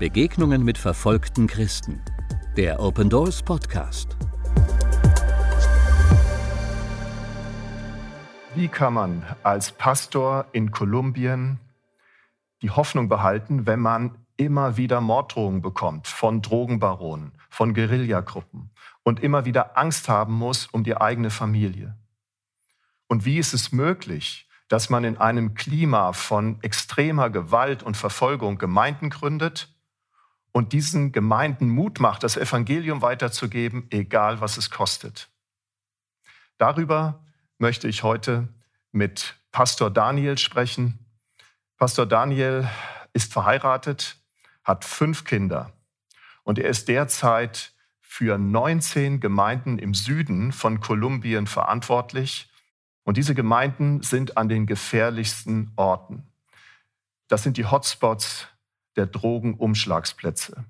Begegnungen mit verfolgten Christen. Der Open Doors Podcast. Wie kann man als Pastor in Kolumbien die Hoffnung behalten, wenn man immer wieder Morddrohungen bekommt von Drogenbaronen, von Guerillagruppen und immer wieder Angst haben muss um die eigene Familie? Und wie ist es möglich, dass man in einem Klima von extremer Gewalt und Verfolgung Gemeinden gründet und diesen Gemeinden Mut macht, das Evangelium weiterzugeben, egal was es kostet. Darüber möchte ich heute mit Pastor Daniel sprechen. Pastor Daniel ist verheiratet, hat fünf Kinder und er ist derzeit für 19 Gemeinden im Süden von Kolumbien verantwortlich und diese Gemeinden sind an den gefährlichsten Orten. Das sind die Hotspots der Drogenumschlagsplätze.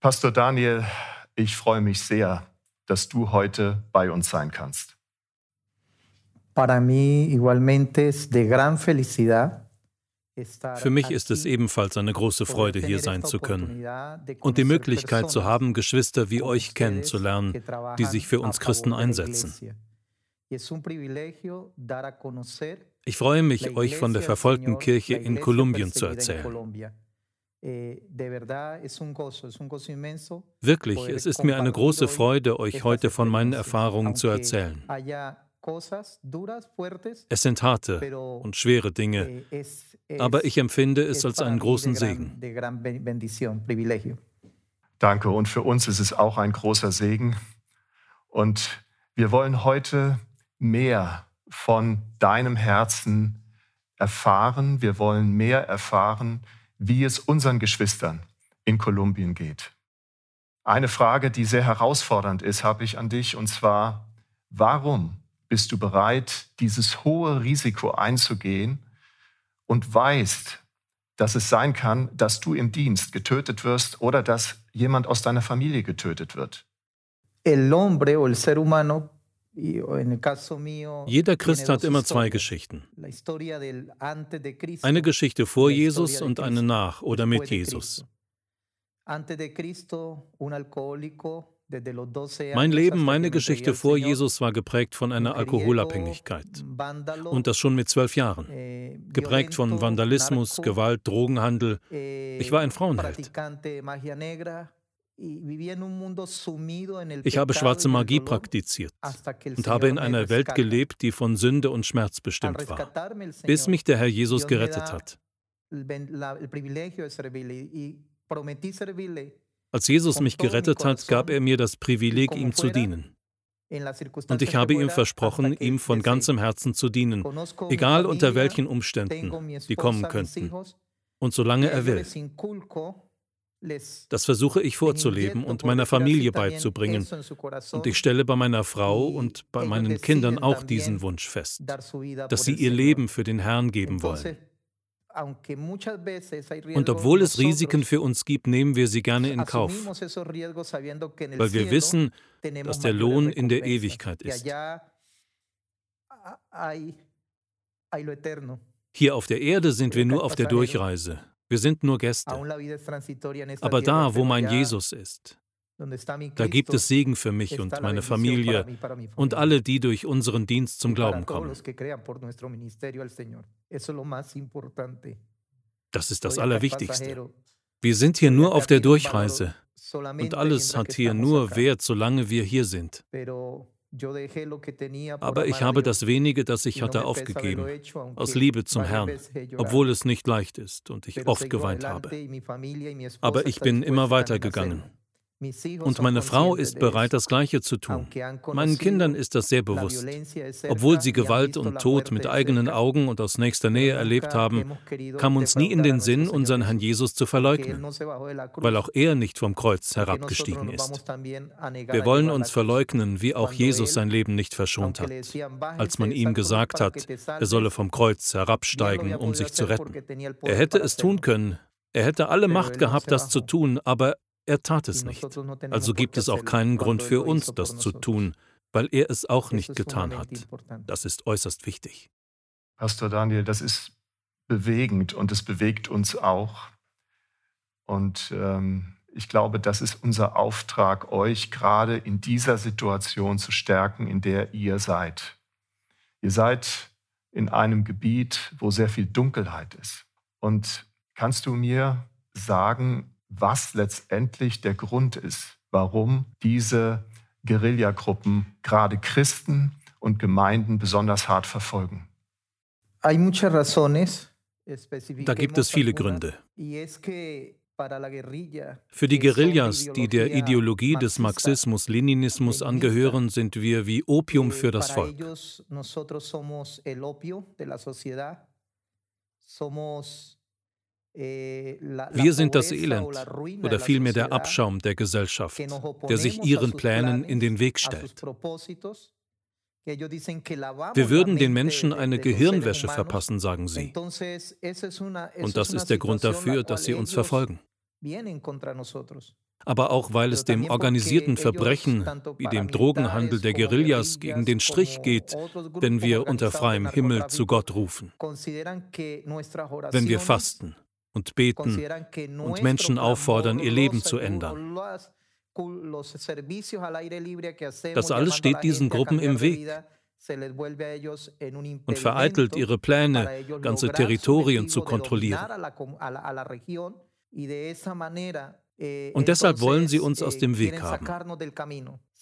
Pastor Daniel, ich freue mich sehr, dass du heute bei uns sein kannst. Für mich ist es ebenfalls eine große Freude, hier sein zu können und die Möglichkeit zu haben, Geschwister wie euch kennenzulernen, die sich für uns Christen einsetzen. Ich freue mich, euch von der verfolgten Kirche in Kolumbien zu erzählen. Eh, Wirklich, es ist mir eine große Freude, euch heute von meinen Erfahrungen zu erzählen. Es sind harte und schwere Dinge, eh, aber ich empfinde es als einen großen Segen. Danke, und für uns ist es auch ein großer Segen. Und wir wollen heute mehr von deinem Herzen erfahren. Wir wollen mehr erfahren, wie es unseren Geschwistern in Kolumbien geht. Eine Frage, die sehr herausfordernd ist, habe ich an dich, und zwar, warum bist du bereit, dieses hohe Risiko einzugehen und weißt, dass es sein kann, dass du im Dienst getötet wirst oder dass jemand aus deiner Familie getötet wird? El hombre o el ser humano jeder Christ hat immer zwei Geschichten. Eine Geschichte vor Jesus und eine nach oder mit Jesus. Mein Leben, meine Geschichte vor Jesus war geprägt von einer Alkoholabhängigkeit. Und das schon mit zwölf Jahren. Eh, geprägt von Vandalismus, Gewalt, Drogenhandel. Ich war ein Frauenheld. Ich habe schwarze Magie praktiziert und habe in einer Welt gelebt, die von Sünde und Schmerz bestimmt war, bis mich der Herr Jesus gerettet hat. Als Jesus mich gerettet hat, gab er mir das Privileg, ihm zu dienen. Und ich habe ihm versprochen, ihm von ganzem Herzen zu dienen, egal unter welchen Umständen die kommen könnten und solange er will. Das versuche ich vorzuleben und meiner Familie beizubringen. Und ich stelle bei meiner Frau und bei meinen Kindern auch diesen Wunsch fest, dass sie ihr Leben für den Herrn geben wollen. Und obwohl es Risiken für uns gibt, nehmen wir sie gerne in Kauf, weil wir wissen, dass der Lohn in der Ewigkeit ist. Hier auf der Erde sind wir nur auf der Durchreise. Wir sind nur Gäste. Aber da, wo mein Jesus ist, da gibt es Segen für mich und meine Familie und alle, die durch unseren Dienst zum Glauben kommen. Das ist das Allerwichtigste. Wir sind hier nur auf der Durchreise und alles hat hier nur Wert, solange wir hier sind. Aber ich habe das wenige, das ich hatte, aufgegeben, aus Liebe zum Herrn, obwohl es nicht leicht ist und ich oft geweint habe. Aber ich bin immer weitergegangen. Und meine Frau ist bereit, das Gleiche zu tun. Meinen Kindern ist das sehr bewusst. Obwohl sie Gewalt und Tod mit eigenen Augen und aus nächster Nähe erlebt haben, kam uns nie in den Sinn, unseren Herrn Jesus zu verleugnen, weil auch er nicht vom Kreuz herabgestiegen ist. Wir wollen uns verleugnen, wie auch Jesus sein Leben nicht verschont hat, als man ihm gesagt hat, er solle vom Kreuz herabsteigen, um sich zu retten. Er hätte es tun können, er hätte alle Macht gehabt, das zu tun, aber er tat es nicht. Also gibt es auch keinen Grund für uns, das zu tun, weil er es auch nicht getan hat. Das ist äußerst wichtig. Pastor Daniel, das ist bewegend und es bewegt uns auch. Und ähm, ich glaube, das ist unser Auftrag, euch gerade in dieser Situation zu stärken, in der ihr seid. Ihr seid in einem Gebiet, wo sehr viel Dunkelheit ist. Und kannst du mir sagen, was letztendlich der Grund ist, warum diese Guerillagruppen gerade Christen und Gemeinden besonders hart verfolgen? Da gibt es viele Gründe. Für die Guerillas, die der Ideologie des Marxismus-Leninismus angehören, sind wir wie Opium für das Volk. Wir sind das Elend oder vielmehr der Abschaum der Gesellschaft, der sich ihren Plänen in den Weg stellt. Wir würden den Menschen eine Gehirnwäsche verpassen, sagen sie. Und das ist der Grund dafür, dass sie uns verfolgen. Aber auch weil es dem organisierten Verbrechen wie dem Drogenhandel der Guerillas gegen den Strich geht, wenn wir unter freiem Himmel zu Gott rufen, wenn wir fasten und beten und Menschen auffordern, ihr Leben zu ändern. Das alles steht diesen Gruppen im Weg und vereitelt ihre Pläne, ganze Territorien zu kontrollieren. Eh, und deshalb wollen sie uns aus eh, dem Weg haben,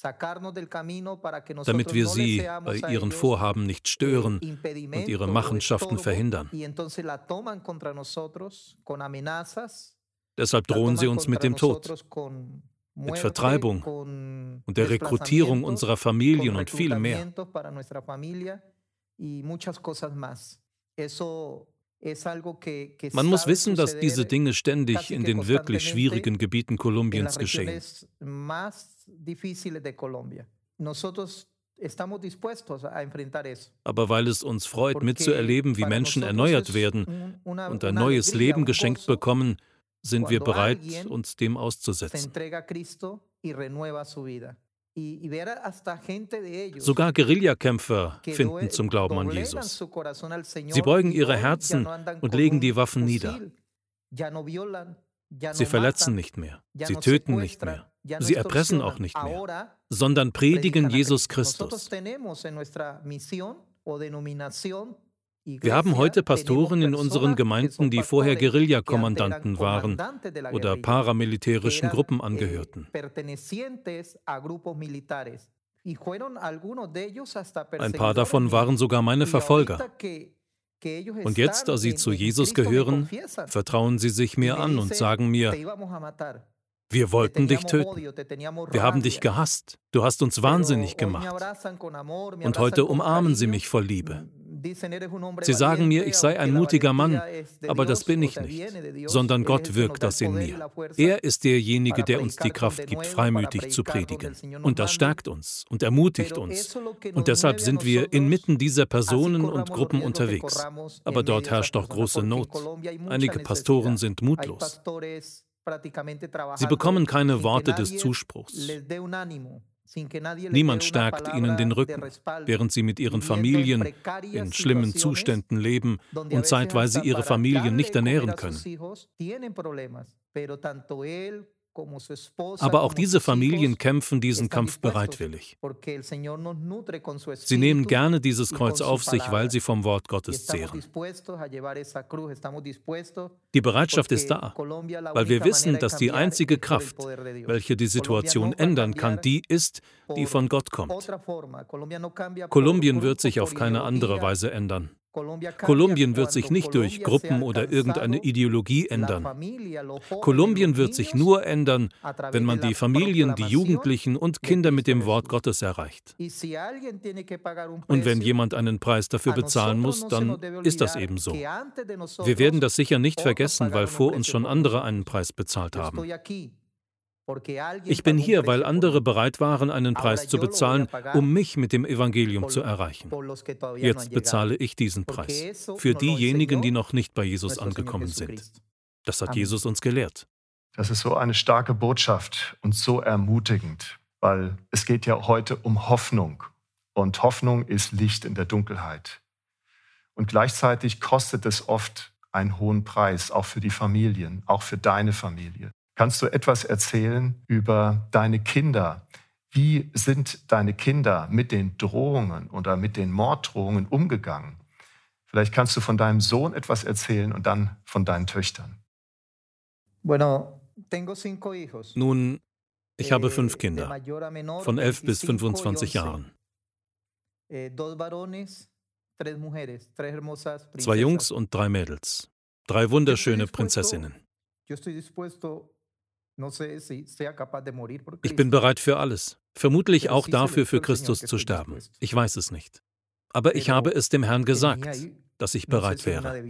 damit wir sie bei ihren Vorhaben nicht stören und ihre Machenschaften verhindern. Deshalb drohen sie uns mit dem Tod, mit Vertreibung und der Rekrutierung unserer Familien und viel mehr. Man muss wissen, dass diese Dinge ständig in den wirklich schwierigen Gebieten Kolumbiens geschehen. Aber weil es uns freut, mitzuerleben, wie Menschen erneuert werden und ein neues Leben geschenkt bekommen, sind wir bereit, uns dem auszusetzen. Sogar Guerillakämpfer finden zum Glauben an Jesus. Sie beugen ihre Herzen und legen die Waffen nieder. Sie verletzen nicht mehr, sie töten nicht mehr, sie erpressen auch nicht mehr, sondern predigen Jesus Christus. Wir haben heute Pastoren in unseren Gemeinden, die vorher Guerillakommandanten waren oder paramilitärischen Gruppen angehörten. Ein paar davon waren sogar meine Verfolger. Und jetzt, da sie zu Jesus gehören, vertrauen sie sich mir an und sagen mir, wir wollten dich töten. Wir haben dich gehasst. Du hast uns wahnsinnig gemacht. Und heute umarmen sie mich voll Liebe. Sie sagen mir, ich sei ein mutiger Mann, aber das bin ich nicht, sondern Gott wirkt das in mir. Er ist derjenige, der uns die Kraft gibt, freimütig zu predigen. Und das stärkt uns und ermutigt uns. Und deshalb sind wir inmitten dieser Personen und Gruppen unterwegs. Aber dort herrscht doch große Not. Einige Pastoren sind mutlos. Sie bekommen keine Worte des Zuspruchs. Niemand stärkt ihnen den Rücken, während sie mit ihren Familien in schlimmen Zuständen leben und zeitweise ihre Familien nicht ernähren können. Aber auch diese Familien kämpfen diesen Kampf bereitwillig. Sie nehmen gerne dieses Kreuz auf sich, weil sie vom Wort Gottes zehren. Die Bereitschaft ist da, weil wir wissen, dass die einzige Kraft, welche die Situation ändern kann, die ist, die von Gott kommt. Kolumbien wird sich auf keine andere Weise ändern. Kolumbien wird sich nicht durch Gruppen oder irgendeine Ideologie ändern. Kolumbien wird sich nur ändern, wenn man die Familien, die Jugendlichen und Kinder mit dem Wort Gottes erreicht. Und wenn jemand einen Preis dafür bezahlen muss, dann ist das eben so. Wir werden das sicher nicht vergessen, weil vor uns schon andere einen Preis bezahlt haben. Ich bin hier, weil andere bereit waren, einen Preis zu bezahlen, um mich mit dem Evangelium zu erreichen. Jetzt bezahle ich diesen Preis für diejenigen, die noch nicht bei Jesus angekommen sind. Das hat Jesus uns gelehrt. Das ist so eine starke Botschaft und so ermutigend, weil es geht ja heute um Hoffnung. Und Hoffnung ist Licht in der Dunkelheit. Und gleichzeitig kostet es oft einen hohen Preis, auch für die Familien, auch für deine Familie. Kannst du etwas erzählen über deine Kinder? Wie sind deine Kinder mit den Drohungen oder mit den Morddrohungen umgegangen? Vielleicht kannst du von deinem Sohn etwas erzählen und dann von deinen Töchtern. Nun, ich habe fünf eh, Kinder, von elf bis 25 Jahren. Eh, Zwei Jungs und drei Mädels. Drei wunderschöne Prinzessinnen. Ich bin bereit für alles, vermutlich auch dafür, für Christus zu sterben. Ich weiß es nicht. Aber ich habe es dem Herrn gesagt, dass ich bereit wäre.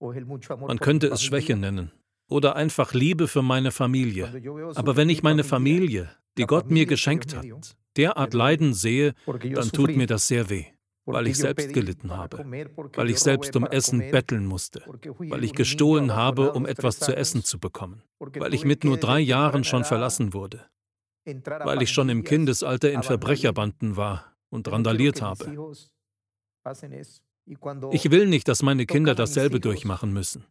Man könnte es Schwäche nennen oder einfach Liebe für meine Familie. Aber wenn ich meine Familie, die Gott mir geschenkt hat, derart leiden sehe, dann tut mir das sehr weh weil ich selbst gelitten habe, weil ich selbst um Essen betteln musste, weil ich gestohlen habe, um etwas zu essen zu bekommen, weil ich mit nur drei Jahren schon verlassen wurde, weil ich schon im Kindesalter in Verbrecherbanden war und randaliert habe. Ich will nicht, dass meine Kinder dasselbe durchmachen müssen.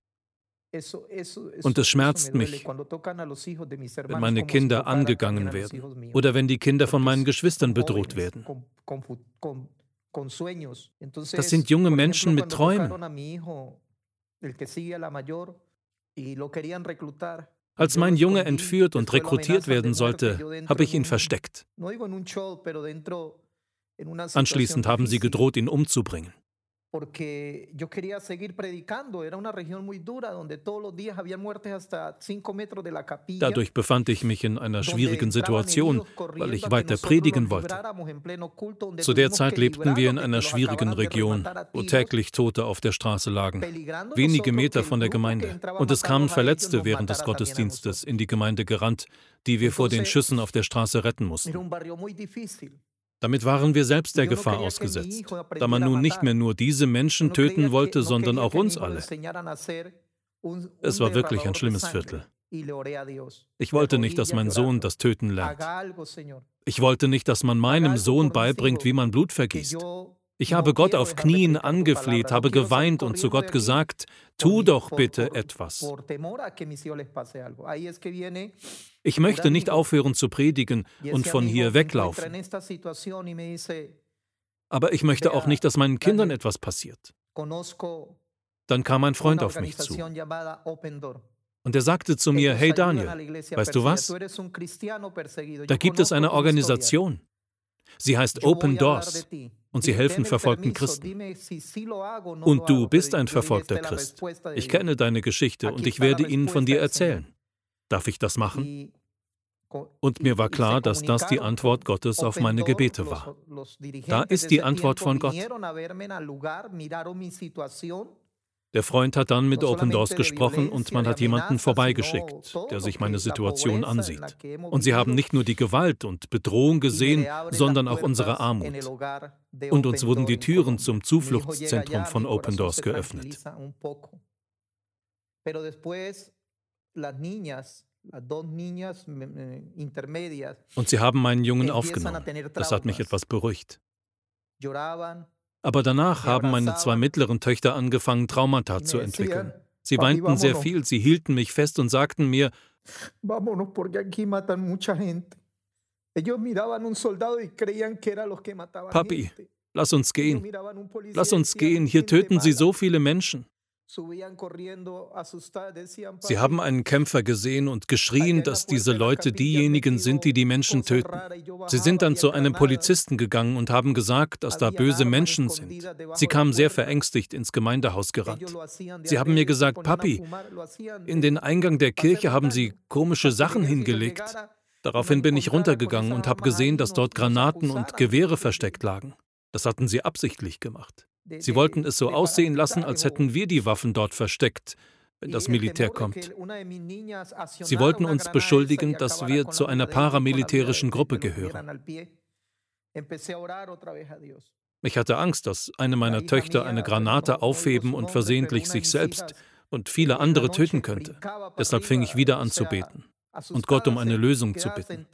Und es schmerzt mich, wenn meine Kinder angegangen werden oder wenn die Kinder von meinen Geschwistern bedroht werden. Das sind junge Menschen mit Träumen. Als mein Junge entführt und rekrutiert werden sollte, habe ich ihn versteckt. Anschließend haben sie gedroht, ihn umzubringen porque yo quería seguir predicando. Era una región muy dura donde todos los días había muertes hasta 5 metros de la capilla. Dadurch befand ich mich in einer schwierigen Situation, weil ich weiter predigen wollte. Zu der Zeit lebten wir in einer schwierigen Region, wo täglich Tote auf der Straße lagen, wenige Meter von der Gemeinde. Und es kamen Verletzte während des Gottesdienstes in die Gemeinde gerannt, die wir vor den Schüssen auf der Straße retten mussten. Damit waren wir selbst der Gefahr ausgesetzt, da man nun nicht mehr nur diese Menschen töten wollte, sondern auch uns alle. Es war wirklich ein schlimmes Viertel. Ich wollte nicht, dass mein Sohn das Töten lernt. Ich wollte nicht, dass man meinem Sohn beibringt, wie man Blut vergießt. Ich habe Gott auf Knien angefleht, habe geweint und zu Gott gesagt, tu doch bitte etwas. Ich möchte nicht aufhören zu predigen und von hier weglaufen. Aber ich möchte auch nicht, dass meinen Kindern etwas passiert. Dann kam ein Freund auf mich zu. Und er sagte zu mir, hey Daniel, weißt du was? Da gibt es eine Organisation. Sie heißt Open Doors und sie helfen verfolgten Christen. Und du bist ein verfolgter Christ. Ich kenne deine Geschichte und ich werde ihnen von dir erzählen. Darf ich das machen? Und mir war klar, dass das die Antwort Gottes auf meine Gebete war. Da ist die Antwort von Gott. Der Freund hat dann mit Open Doors gesprochen und man hat jemanden vorbeigeschickt, der sich meine Situation ansieht. Und sie haben nicht nur die Gewalt und Bedrohung gesehen, sondern auch unsere Armut. Und uns wurden die Türen zum Zufluchtszentrum von Open Doors geöffnet. Und sie haben meinen Jungen aufgenommen. Das hat mich etwas beruhigt. Aber danach haben meine zwei mittleren Töchter angefangen, Traumata zu entwickeln. Sie weinten sehr viel, sie hielten mich fest und sagten mir, Papi, lass uns gehen. Lass uns gehen, hier töten sie so viele Menschen. Sie haben einen Kämpfer gesehen und geschrien, dass diese Leute diejenigen sind, die die Menschen töten. Sie sind dann zu einem Polizisten gegangen und haben gesagt, dass da böse Menschen sind. Sie kamen sehr verängstigt ins Gemeindehaus gerannt. Sie haben mir gesagt, Papi, in den Eingang der Kirche haben sie komische Sachen hingelegt. Daraufhin bin ich runtergegangen und habe gesehen, dass dort Granaten und Gewehre versteckt lagen. Das hatten sie absichtlich gemacht. Sie wollten es so aussehen lassen, als hätten wir die Waffen dort versteckt, wenn das Militär kommt. Sie wollten uns beschuldigen, dass wir zu einer paramilitärischen Gruppe gehören. Ich hatte Angst, dass eine meiner Töchter eine Granate aufheben und versehentlich sich selbst und viele andere töten könnte. Deshalb fing ich wieder an zu beten und Gott um eine Lösung zu bitten.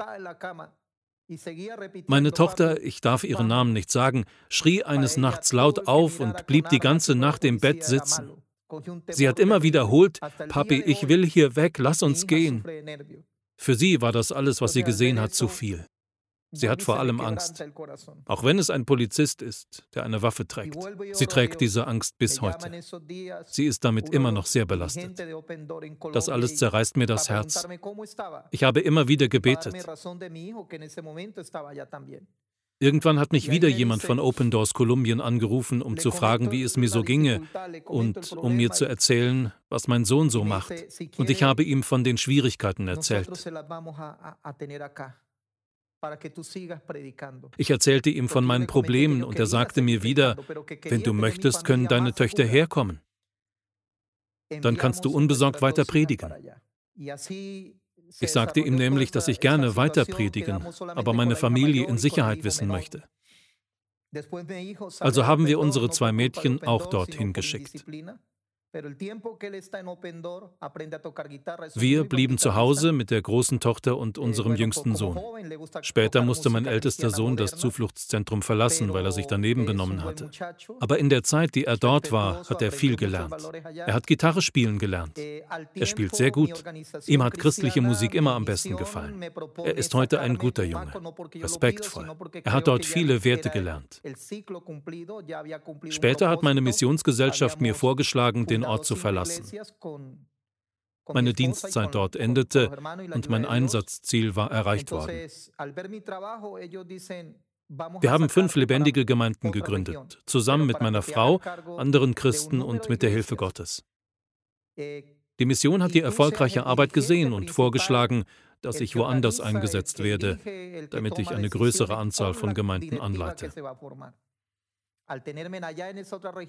Meine Tochter, ich darf ihren Namen nicht sagen, schrie eines Nachts laut auf und blieb die ganze Nacht im Bett sitzen. Sie hat immer wiederholt, Papi, ich will hier weg, lass uns gehen. Für sie war das alles, was sie gesehen hat, zu viel. Sie hat vor allem Angst, auch wenn es ein Polizist ist, der eine Waffe trägt. Sie trägt diese Angst bis heute. Sie ist damit immer noch sehr belastet. Das alles zerreißt mir das Herz. Ich habe immer wieder gebetet. Irgendwann hat mich wieder jemand von Open Doors Kolumbien angerufen, um zu fragen, wie es mir so ginge und um mir zu erzählen, was mein Sohn so macht. Und ich habe ihm von den Schwierigkeiten erzählt. Ich erzählte ihm von meinen Problemen und er sagte mir wieder, wenn du möchtest, können deine Töchter herkommen. Dann kannst du unbesorgt weiter predigen. Ich sagte ihm nämlich, dass ich gerne weiter predigen, aber meine Familie in Sicherheit wissen möchte. Also haben wir unsere zwei Mädchen auch dorthin geschickt. Wir blieben zu Hause mit der großen Tochter und eh, unserem jüngsten Sohn. Später musste mein ältester Sohn das Zufluchtszentrum verlassen, weil er sich daneben benommen hatte. Aber in der Zeit, die er dort war, hat er viel gelernt. Er hat Gitarre spielen gelernt. Eh, er spielt sehr gut. Ihm hat christliche Musik immer am besten gefallen. Er ist heute ein guter Junge, respektvoll. Er hat dort viele Werte gelernt. Später hat meine Missionsgesellschaft mir vorgeschlagen, den den Ort zu verlassen. Meine Dienstzeit dort endete und mein Einsatzziel war erreicht worden. Wir haben fünf lebendige Gemeinden gegründet, zusammen mit meiner Frau, anderen Christen und mit der Hilfe Gottes. Die Mission hat die erfolgreiche Arbeit gesehen und vorgeschlagen, dass ich woanders eingesetzt werde, damit ich eine größere Anzahl von Gemeinden anleite.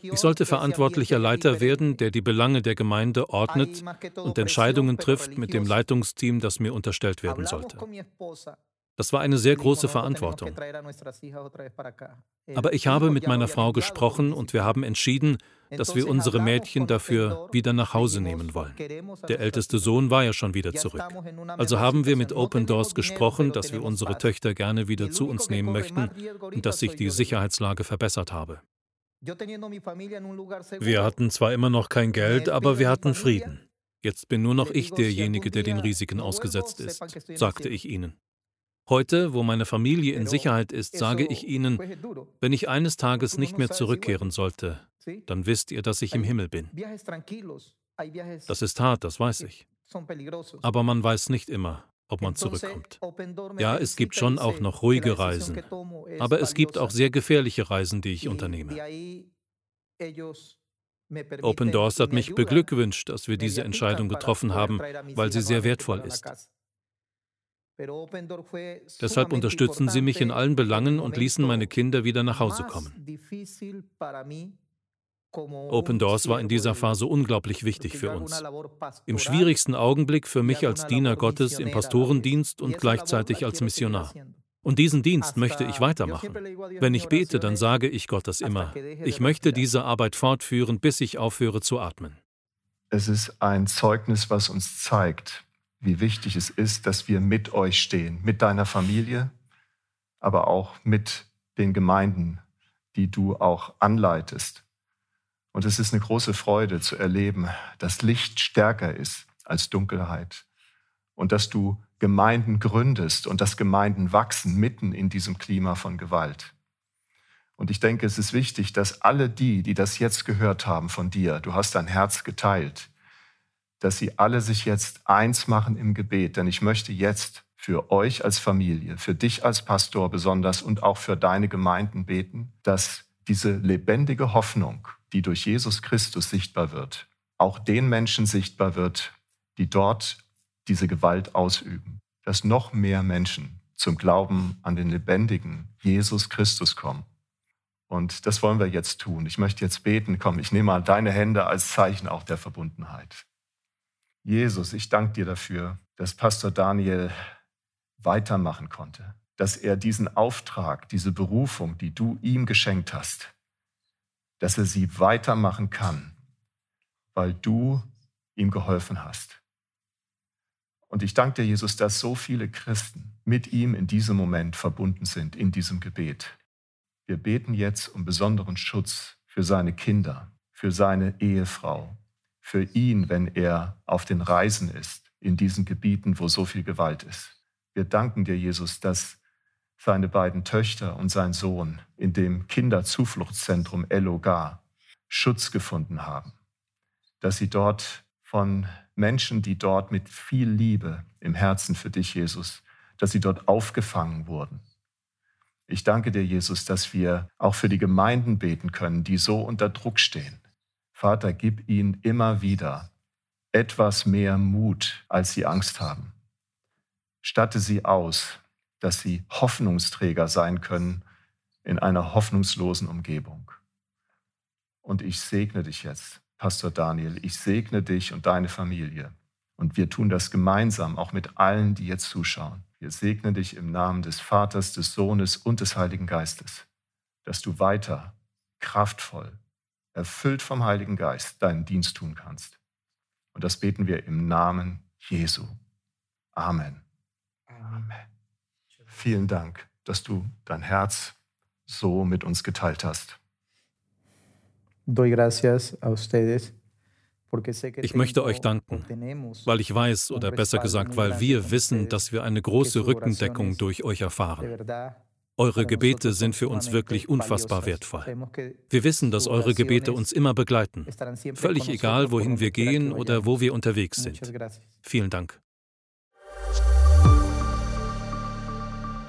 Ich sollte verantwortlicher Leiter werden, der die Belange der Gemeinde ordnet und Entscheidungen trifft mit dem Leitungsteam, das mir unterstellt werden sollte. Das war eine sehr große Verantwortung. Aber ich habe mit meiner Frau gesprochen und wir haben entschieden, dass wir unsere Mädchen dafür wieder nach Hause nehmen wollen. Der älteste Sohn war ja schon wieder zurück. Also haben wir mit Open Doors gesprochen, dass wir unsere Töchter gerne wieder zu uns nehmen möchten und dass sich die Sicherheitslage verbessert habe. Wir hatten zwar immer noch kein Geld, aber wir hatten Frieden. Jetzt bin nur noch ich derjenige, der den Risiken ausgesetzt ist, sagte ich ihnen. Heute, wo meine Familie in Sicherheit ist, sage ich Ihnen, wenn ich eines Tages nicht mehr zurückkehren sollte, dann wisst ihr, dass ich im Himmel bin. Das ist hart, das weiß ich. Aber man weiß nicht immer, ob man zurückkommt. Ja, es gibt schon auch noch ruhige Reisen, aber es gibt auch sehr gefährliche Reisen, die ich unternehme. Open Doors hat mich beglückwünscht, dass wir diese Entscheidung getroffen haben, weil sie sehr wertvoll ist. Deshalb unterstützen sie mich in allen Belangen und ließen meine Kinder wieder nach Hause kommen. Open Doors war in dieser Phase unglaublich wichtig für uns. Im schwierigsten Augenblick für mich als Diener Gottes im Pastorendienst und gleichzeitig als Missionar. Und diesen Dienst möchte ich weitermachen. Wenn ich bete, dann sage ich Gott das immer. Ich möchte diese Arbeit fortführen, bis ich aufhöre zu atmen. Es ist ein Zeugnis, was uns zeigt, wie wichtig es ist, dass wir mit euch stehen, mit deiner Familie, aber auch mit den Gemeinden, die du auch anleitest. Und es ist eine große Freude zu erleben, dass Licht stärker ist als Dunkelheit und dass du Gemeinden gründest und dass Gemeinden wachsen mitten in diesem Klima von Gewalt. Und ich denke, es ist wichtig, dass alle die, die das jetzt gehört haben von dir, du hast dein Herz geteilt, dass sie alle sich jetzt eins machen im Gebet, denn ich möchte jetzt für euch als Familie, für dich als Pastor besonders und auch für deine Gemeinden beten, dass diese lebendige Hoffnung, die durch Jesus Christus sichtbar wird, auch den Menschen sichtbar wird, die dort diese Gewalt ausüben, dass noch mehr Menschen zum Glauben an den lebendigen Jesus Christus kommen. Und das wollen wir jetzt tun. Ich möchte jetzt beten. Komm, ich nehme mal deine Hände als Zeichen auch der Verbundenheit. Jesus, ich danke dir dafür, dass Pastor Daniel weitermachen konnte, dass er diesen Auftrag, diese Berufung, die du ihm geschenkt hast, dass er sie weitermachen kann, weil du ihm geholfen hast. Und ich danke dir, Jesus, dass so viele Christen mit ihm in diesem Moment verbunden sind, in diesem Gebet. Wir beten jetzt um besonderen Schutz für seine Kinder, für seine Ehefrau, für ihn, wenn er auf den Reisen ist, in diesen Gebieten, wo so viel Gewalt ist. Wir danken dir, Jesus, dass seine beiden Töchter und sein Sohn in dem Kinderzufluchtszentrum Elogar Schutz gefunden haben, dass sie dort von Menschen, die dort mit viel Liebe im Herzen für dich, Jesus, dass sie dort aufgefangen wurden. Ich danke dir, Jesus, dass wir auch für die Gemeinden beten können, die so unter Druck stehen. Vater, gib ihnen immer wieder etwas mehr Mut, als sie Angst haben. Statte sie aus, dass sie Hoffnungsträger sein können in einer hoffnungslosen Umgebung. Und ich segne dich jetzt, Pastor Daniel, ich segne dich und deine Familie. Und wir tun das gemeinsam, auch mit allen, die jetzt zuschauen. Wir segnen dich im Namen des Vaters, des Sohnes und des Heiligen Geistes, dass du weiter kraftvoll, erfüllt vom Heiligen Geist deinen Dienst tun kannst. Und das beten wir im Namen Jesu. Amen. Amen. Vielen Dank, dass du dein Herz so mit uns geteilt hast. Ich möchte euch danken, weil ich weiß, oder besser gesagt, weil wir wissen, dass wir eine große Rückendeckung durch euch erfahren. Eure Gebete sind für uns wirklich unfassbar wertvoll. Wir wissen, dass eure Gebete uns immer begleiten, völlig egal, wohin wir gehen oder wo wir unterwegs sind. Vielen Dank.